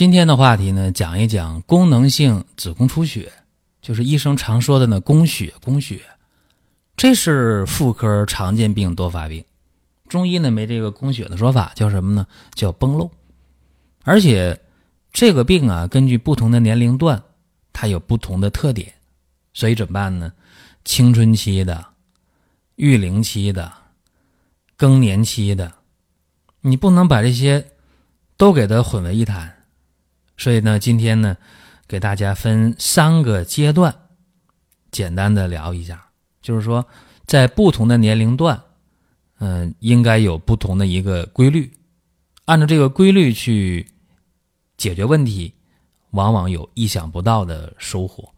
今天的话题呢，讲一讲功能性子宫出血，就是医生常说的呢宫血。宫血，这是妇科常见病多发病。中医呢没这个宫血的说法，叫什么呢？叫崩漏。而且这个病啊，根据不同的年龄段，它有不同的特点，所以怎么办呢？青春期的、育龄期的、更年期的，你不能把这些都给它混为一谈。所以呢，今天呢，给大家分三个阶段，简单的聊一下，就是说在不同的年龄段。嗯，应该有不同的一个规律，按照这个规律去解决问题，往往有意想不到的收获。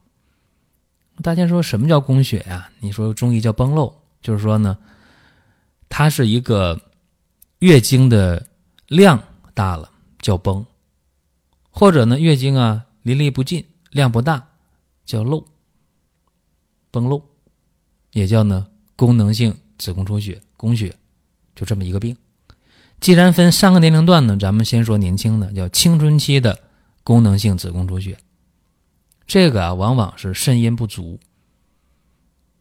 大家说什么叫宫血呀？你说中医叫崩漏，就是说呢，它是一个月经的量大了叫崩，或者呢月经啊淋漓不尽，量不大叫漏，崩漏，也叫呢功能性子宫出血。宫血，就这么一个病。既然分三个年龄段呢，咱们先说年轻的，叫青春期的功能性子宫出血。这个啊，往往是肾阴不足。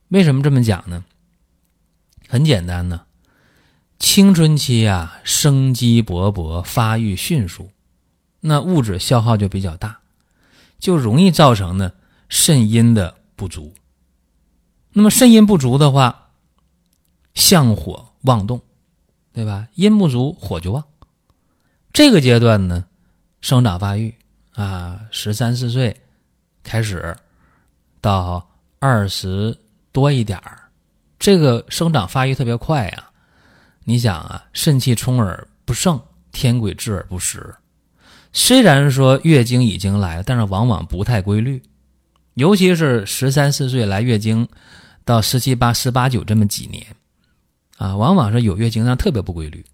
为什么这么讲呢？很简单呢，青春期啊，生机勃勃，发育迅速，那物质消耗就比较大，就容易造成呢肾阴的不足。那么肾阴不足的话，向火旺动，对吧？阴不足，火就旺。这个阶段呢，生长发育啊，十三四岁开始到二十多一点儿，这个生长发育特别快啊。你想啊，肾气充而不盛，天癸至而不时。虽然说月经已经来了，但是往往不太规律，尤其是十三四岁来月经，到十七八、十八九这么几年。啊，往往是有月经，但特别不规律。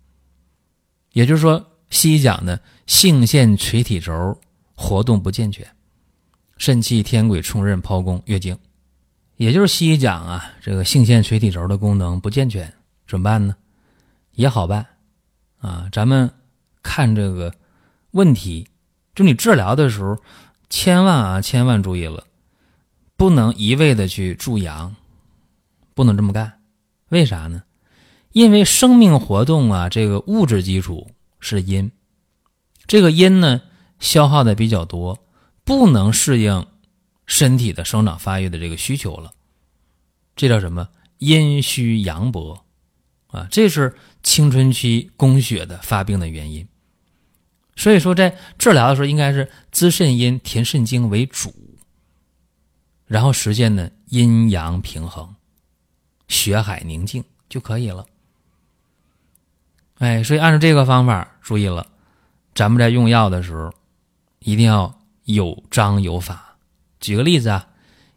也就是说，西医讲的性腺垂体轴活动不健全，肾气天癸冲任剖宫月经，也就是西医讲啊，这个性腺垂体轴的功能不健全，怎么办呢？也好办啊，咱们看这个问题，就你治疗的时候，千万啊，千万注意了，不能一味的去助阳，不能这么干，为啥呢？因为生命活动啊，这个物质基础是阴，这个阴呢消耗的比较多，不能适应身体的生长发育的这个需求了，这叫什么？阴虚阳薄啊，这是青春期宫血的发病的原因。所以说，在治疗的时候，应该是滋肾阴、填肾精为主，然后实现呢阴阳平衡、血海宁静就可以了。哎，所以按照这个方法，注意了，咱们在用药的时候，一定要有章有法。举个例子啊，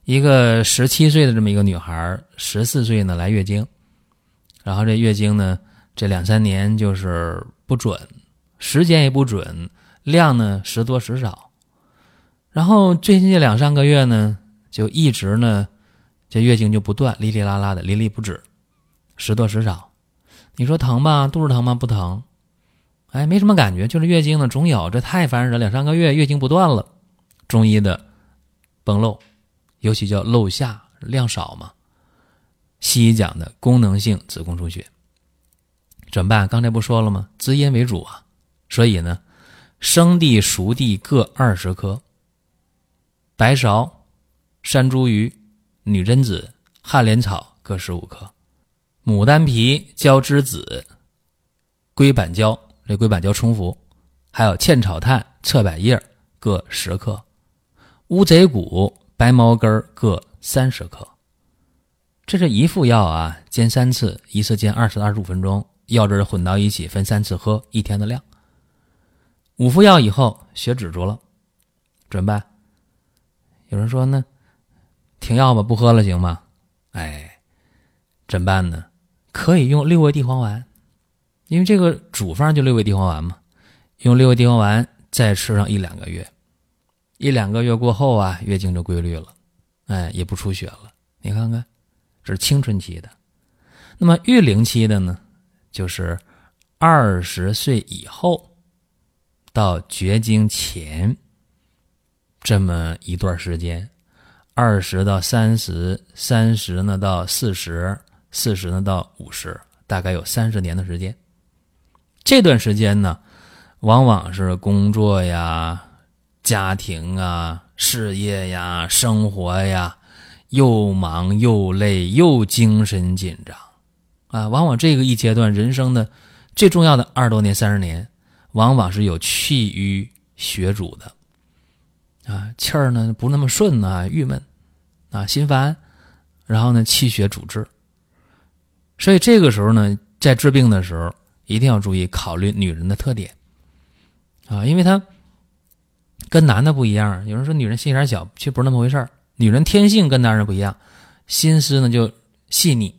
一个十七岁的这么一个女孩，十四岁呢来月经，然后这月经呢这两三年就是不准，时间也不准，量呢时多时少，然后最近这两三个月呢，就一直呢这月经就不断，哩哩啦啦的，淋漓不止，时多时少。你说疼吧？肚子疼吗？不疼，哎，没什么感觉，就是月经呢总有，这太烦人了。两三个月月经不断了，中医的崩漏，尤其叫漏下量少嘛。西医讲的功能性子宫出血，怎么办？刚才不说了吗？滋阴为主啊，所以呢，生地、熟地各二十克，白芍、山茱萸、女贞子、旱莲草各十五克。牡丹皮、焦栀子、龟板胶，这龟板胶冲服，还有茜草炭、侧柏叶各十克，乌贼骨、白茅根各三十克。这是一副药啊，煎三次，一次煎二十到二十五分钟，药汁混到一起，分三次喝，一天的量。五服药以后血止住了，怎么办？有人说呢，停药吧，不喝了行吗？哎，怎么办呢？可以用六味地黄丸，因为这个主方就六味地黄丸嘛，用六味地黄丸再吃上一两个月，一两个月过后啊，月经就规律了，哎，也不出血了。你看看，这是青春期的。那么育龄期的呢，就是二十岁以后到绝经前这么一段时间，二十到三十，三十呢到四十。四十呢到五十，大概有三十年的时间。这段时间呢，往往是工作呀、家庭啊、事业呀、生活呀，又忙又累又精神紧张啊。往往这个一阶段人生的最重要的二十多年、三十年，往往是有气郁血阻的啊，气儿呢不那么顺啊，郁闷啊，心烦，然后呢气血阻滞。所以这个时候呢，在治病的时候一定要注意考虑女人的特点啊，因为她跟男的不一样。有人说女人心眼小，其实不是那么回事。女人天性跟男人不一样，心思呢就细腻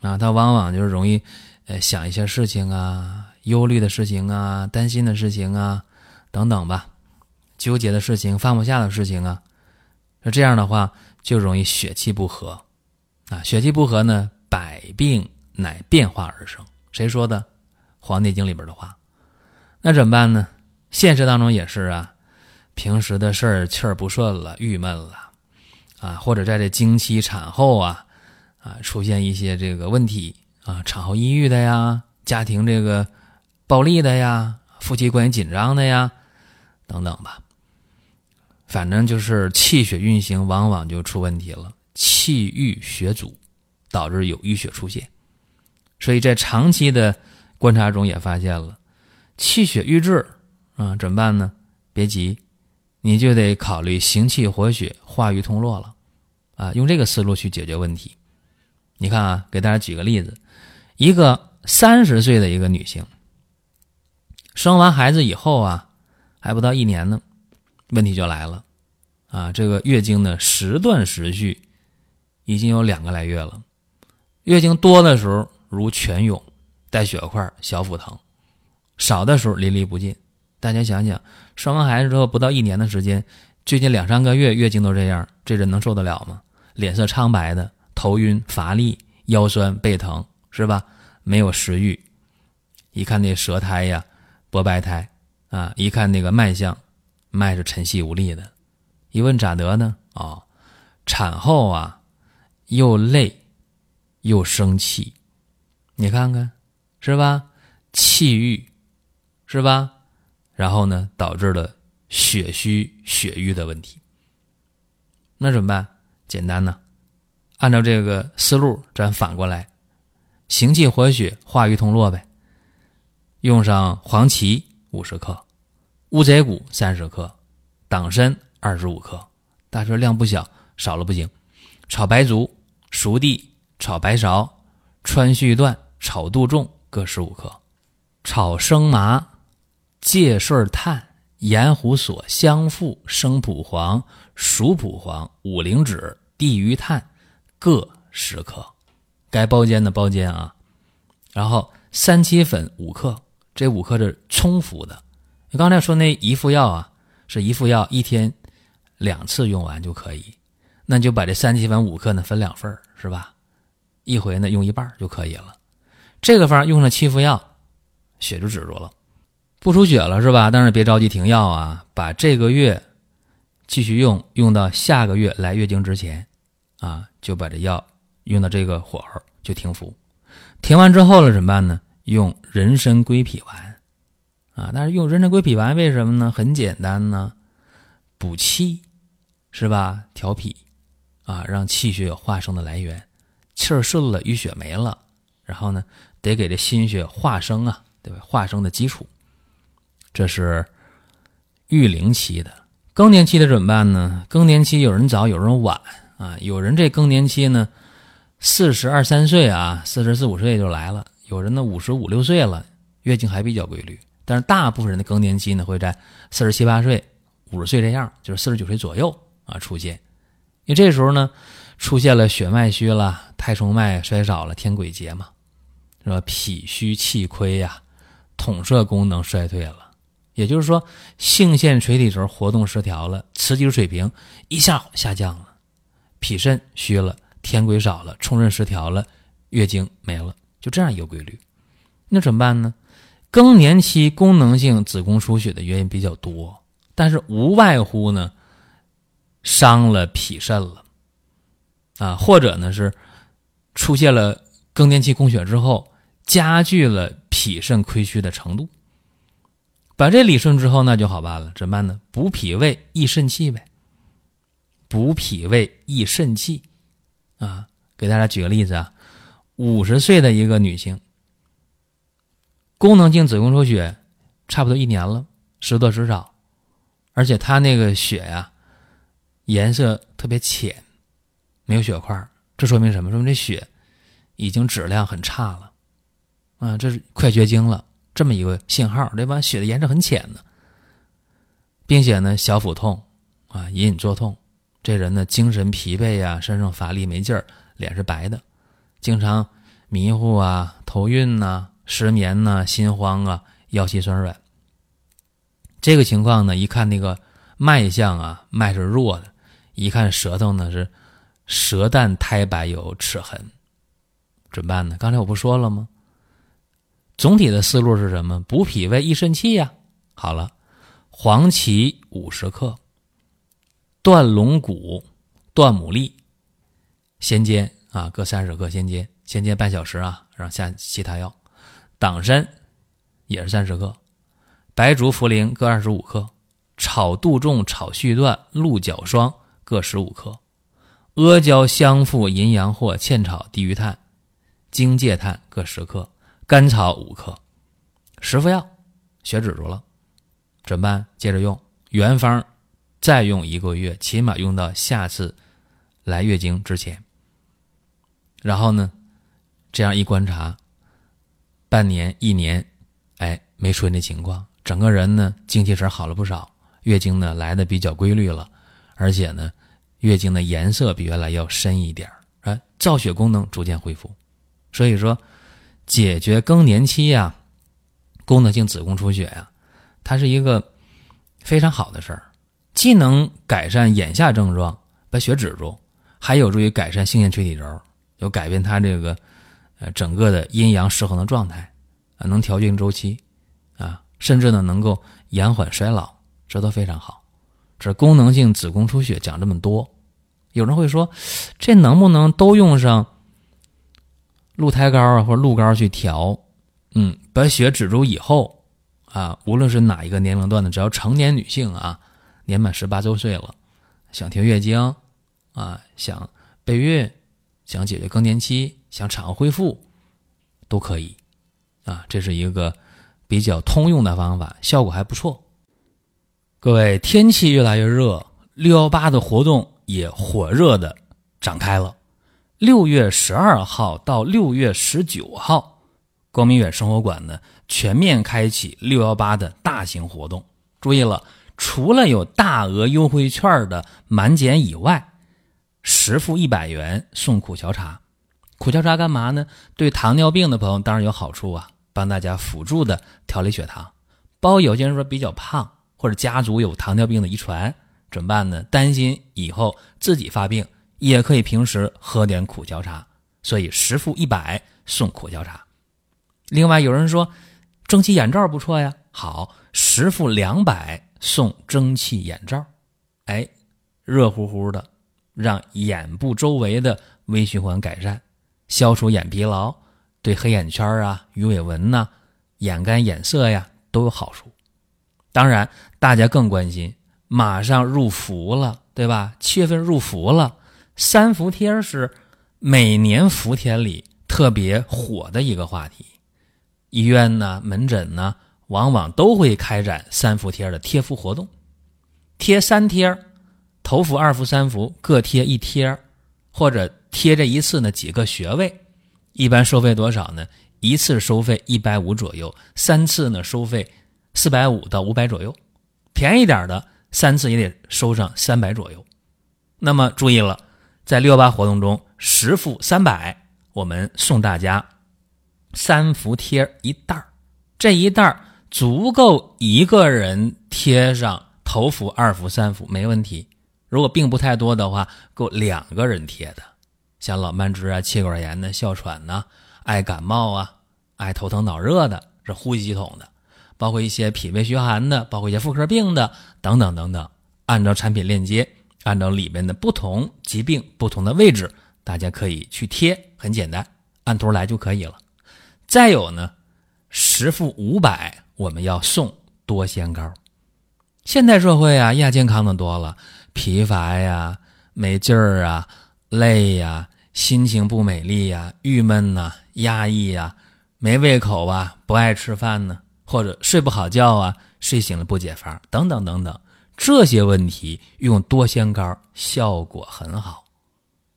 啊，她往往就是容易呃想一些事情啊，忧虑的事情啊，担心的事情啊等等吧，纠结的事情，放不下的事情啊。那这样的话就容易血气不和啊，血气不和呢。百病乃变化而生，谁说的？《黄帝经》里边的话。那怎么办呢？现实当中也是啊，平时的事儿气儿不顺了，郁闷了，啊，或者在这经期产后啊，啊，出现一些这个问题啊，产后抑郁的呀，家庭这个暴力的呀，夫妻关系紧张的呀，等等吧。反正就是气血运行往往就出问题了，气郁血阻。导致有淤血出现，所以在长期的观察中也发现了气血瘀滞啊，怎么办呢？别急，你就得考虑行气活血、化瘀通络了啊，用这个思路去解决问题。你看啊，给大家举个例子，一个三十岁的一个女性，生完孩子以后啊，还不到一年呢，问题就来了啊，这个月经呢时断时续，已经有两个来月了。月经多的时候如泉涌，带血块，小腹疼；少的时候淋漓不尽。大家想想，生完孩子之后不到一年的时间，最近两三个月月经都这样，这人能受得了吗？脸色苍白的，头晕、乏力、腰酸背疼，是吧？没有食欲，一看那舌苔呀，薄白苔啊，一看那个脉象，脉是沉细无力的。一问咋得呢？哦，产后啊，又累。又生气，你看看，是吧？气郁，是吧？然后呢，导致了血虚血瘀的问题。那怎么办？简单呢，按照这个思路，咱反过来，行气活血，化瘀通络呗。用上黄芪五十克，乌贼骨三十克，党参二十五克，大说量不小，少了不行。炒白术、熟地。炒白芍、川续断、炒杜仲各十五克，炒生麻、芥顺炭、盐胡索、香附、生蒲黄、熟蒲黄、五灵脂、地榆炭各十克，该包煎的包煎啊。然后三七粉五克，这五克是冲服的。你刚才说那一副药啊，是一副药一天两次用完就可以，那就把这三七粉五克呢分两份是吧？一回呢用一半就可以了，这个方用上七副药，血就止住了，不出血了是吧？但是别着急停药啊，把这个月继续用，用到下个月来月经之前，啊，就把这药用到这个火候就停服。停完之后了怎么办呢？用人参归脾丸，啊，但是用人参归脾丸为什么呢？很简单呢，补气是吧？调脾啊，让气血有化生的来源。气儿顺了，淤血没了，然后呢，得给这心血化生啊，对吧？化生的基础，这是育龄期的。更年期的怎么办呢？更年期有人早，有人晚啊。有人这更年期呢，四十二三岁啊，四十四五岁就来了；有人呢，五十五六岁了，月经还比较规律但是大部分人的更年期呢会在四十七八岁、五十岁这样，就是四十九岁左右啊出现，因为这时候呢出现了血脉虚了、太冲脉衰少了、天癸竭嘛，是吧？脾虚气亏呀，统摄功能衰退了，也就是说性腺垂体轴活动失调了，雌激素水平一下下降了，脾肾虚了，天癸少了，冲任失调了，月经没了，就这样一个规律。那怎么办呢？更年期功能性子宫出血的原因比较多，但是无外乎呢，伤了脾肾了，啊，或者呢是出现了更年期供血之后，加剧了脾肾亏虚的程度。把这理顺之后，那就好办了。怎么办呢？补脾胃、益肾气呗。补脾胃、益肾气，啊，给大家举个例子啊，五十岁的一个女性。功能性子宫出血，差不多一年了，时多时少，而且她那个血呀，颜色特别浅，没有血块这说明什么？说明这血已经质量很差了，啊，这是快绝经了，这么一个信号，对吧？血的颜色很浅的，并且呢，小腹痛啊，隐隐作痛，这人呢，精神疲惫呀，身上乏力没劲儿，脸是白的，经常迷糊啊，头晕呐。失眠呐，心慌啊，腰膝酸软。这个情况呢，一看那个脉象啊，脉是弱的；一看舌头呢，是舌淡苔白有齿痕，怎么办呢？刚才我不说了吗？总体的思路是什么？补脾胃、益肾气呀。好了，黄芪五十克，断龙骨、断牡蛎，先煎啊，各三十克，先煎，先煎半小时啊，然后下其他药。党参也是三十克，白术、茯苓各二十五克，炒杜仲、炒续断、鹿角霜各十五克，阿胶、香附、淫羊藿、茜草、地榆炭、荆芥炭各十克，甘草五克，十副药，血止住了，怎么办？接着用原方，再用一个月，起码用到下次来月经之前。然后呢，这样一观察。半年一年，哎，没出现这情况，整个人呢精气神好了不少，月经呢来的比较规律了，而且呢，月经的颜色比原来要深一点儿，造血功能逐渐恢复。所以说，解决更年期呀，功能性子宫出血呀，它是一个非常好的事儿，既能改善眼下症状，把血止住，还有助于改善性腺垂体轴，有改变它这个。呃，整个的阴阳失衡的状态，啊，能调经周期，啊，甚至呢能够延缓衰老，这都非常好。这功能性子宫出血讲这么多，有人会说，这能不能都用上鹿胎膏啊或者鹿膏去调？嗯，把血止住以后，啊，无论是哪一个年龄段的，只要成年女性啊，年满十八周岁了，想停月经，啊，想备孕，想解决更年期。想产后恢复，都可以，啊，这是一个比较通用的方法，效果还不错。各位，天气越来越热，六幺八的活动也火热的展开了。六月十二号到六月十九号，光明远生活馆呢全面开启六幺八的大型活动。注意了，除了有大额优惠券的满减以外，实付一百元送苦荞茶。苦荞茶干嘛呢？对糖尿病的朋友当然有好处啊，帮大家辅助的调理血糖。包括有些人说比较胖，或者家族有糖尿病的遗传，怎么办呢？担心以后自己发病，也可以平时喝点苦荞茶。所以十付一百送苦荞茶。另外有人说蒸汽眼罩不错呀，好，十付两百送蒸汽眼罩。哎，热乎乎的，让眼部周围的微循环改善。消除眼疲劳，对黑眼圈啊、鱼尾纹呐、眼干眼涩呀都有好处。当然，大家更关心，马上入伏了，对吧？七月份入伏了，三伏贴是每年伏天里特别火的一个话题。医院呢、门诊呢，往往都会开展三伏贴的贴敷活动，贴三贴，头伏、二伏、三伏各贴一贴，或者。贴这一次呢几个穴位，一般收费多少呢？一次收费一百五左右，三次呢收费四百五到五百左右，便宜点的三次也得收上三百左右。那么注意了，在六幺八活动中，十副三百，我们送大家三伏贴一袋儿，这一袋儿足够一个人贴上头伏、二伏、三伏，没问题。如果病不太多的话，够两个人贴的。像老慢支啊、气管炎的、哮喘呐、爱感冒啊、爱头疼脑热的，是呼吸系统的，包括一些脾胃虚寒的，包括一些妇科病的等等等等。按照产品链接，按照里面的不同疾病不同的位置，大家可以去贴，很简单，按图来就可以了。再有呢，十副五百，我们要送多仙膏。现代社会啊，亚健康的多了，疲乏呀、没劲儿啊、累呀。心情不美丽呀，郁闷呐，压抑呀，没胃口啊，不爱吃饭呢，或者睡不好觉啊，睡醒了不解乏，等等等等，这些问题用多仙膏效果很好。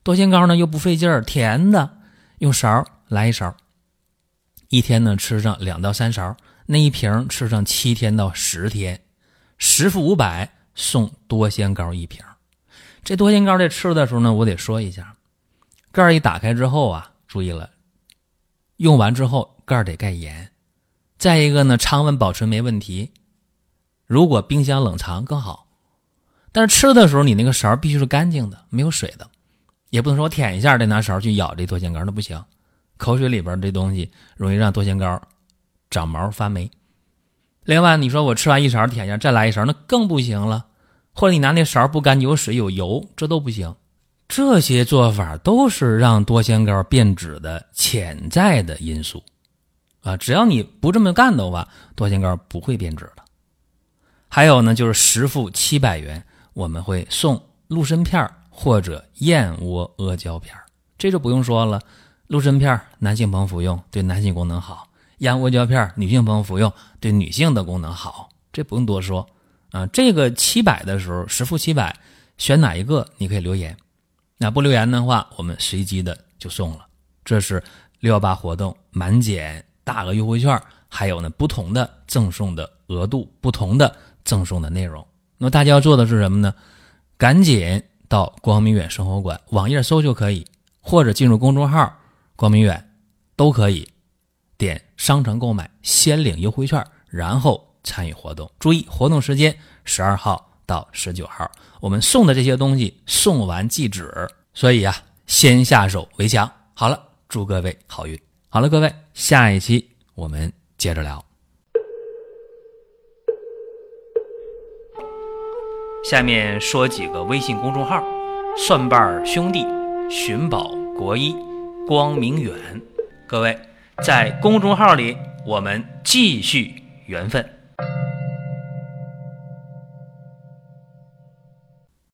多仙膏呢又不费劲儿，甜的，用勺来一勺，一天呢吃上两到三勺，那一瓶吃上七天到十天，十副五百送多仙膏一瓶。这多仙膏在吃的时候呢，我得说一下。盖儿一打开之后啊，注意了，用完之后盖儿得盖严。再一个呢，常温保存没问题。如果冰箱冷藏更好。但是吃的时候你那个勺必须是干净的，没有水的，也不能说我舔一下再拿勺去舀这多仙膏，那不行。口水里边这东西容易让多仙膏长毛发霉。另外，你说我吃完一勺舔一下再来一勺，那更不行了。或者你拿那勺不干净，有水有油，这都不行。这些做法都是让多仙膏变质的潜在的因素，啊，只要你不这么干的话，多仙膏不会变质的。还有呢，就是实付七百元，我们会送鹿参片或者燕窝阿胶片这就不用说了，鹿参片男性朋友服用对男性功能好，燕窝胶片女性朋友服用对女性的功能好，这不用多说啊。这个七百的时候，十付七百，选哪一个你可以留言。那不留言的话，我们随机的就送了。这是六幺八活动满减大额优惠券，还有呢不同的赠送的额度，不同的赠送的内容。那么大家要做的是什么呢？赶紧到光明远生活馆网页搜就可以，或者进入公众号光明远都可以，点商城购买，先领优惠券，然后参与活动。注意活动时间十二号到十九号。我们送的这些东西送完即止，所以啊，先下手为强。好了，祝各位好运。好了，各位，下一期我们接着聊。下面说几个微信公众号：蒜瓣兄弟、寻宝国医、光明远。各位在公众号里，我们继续缘分。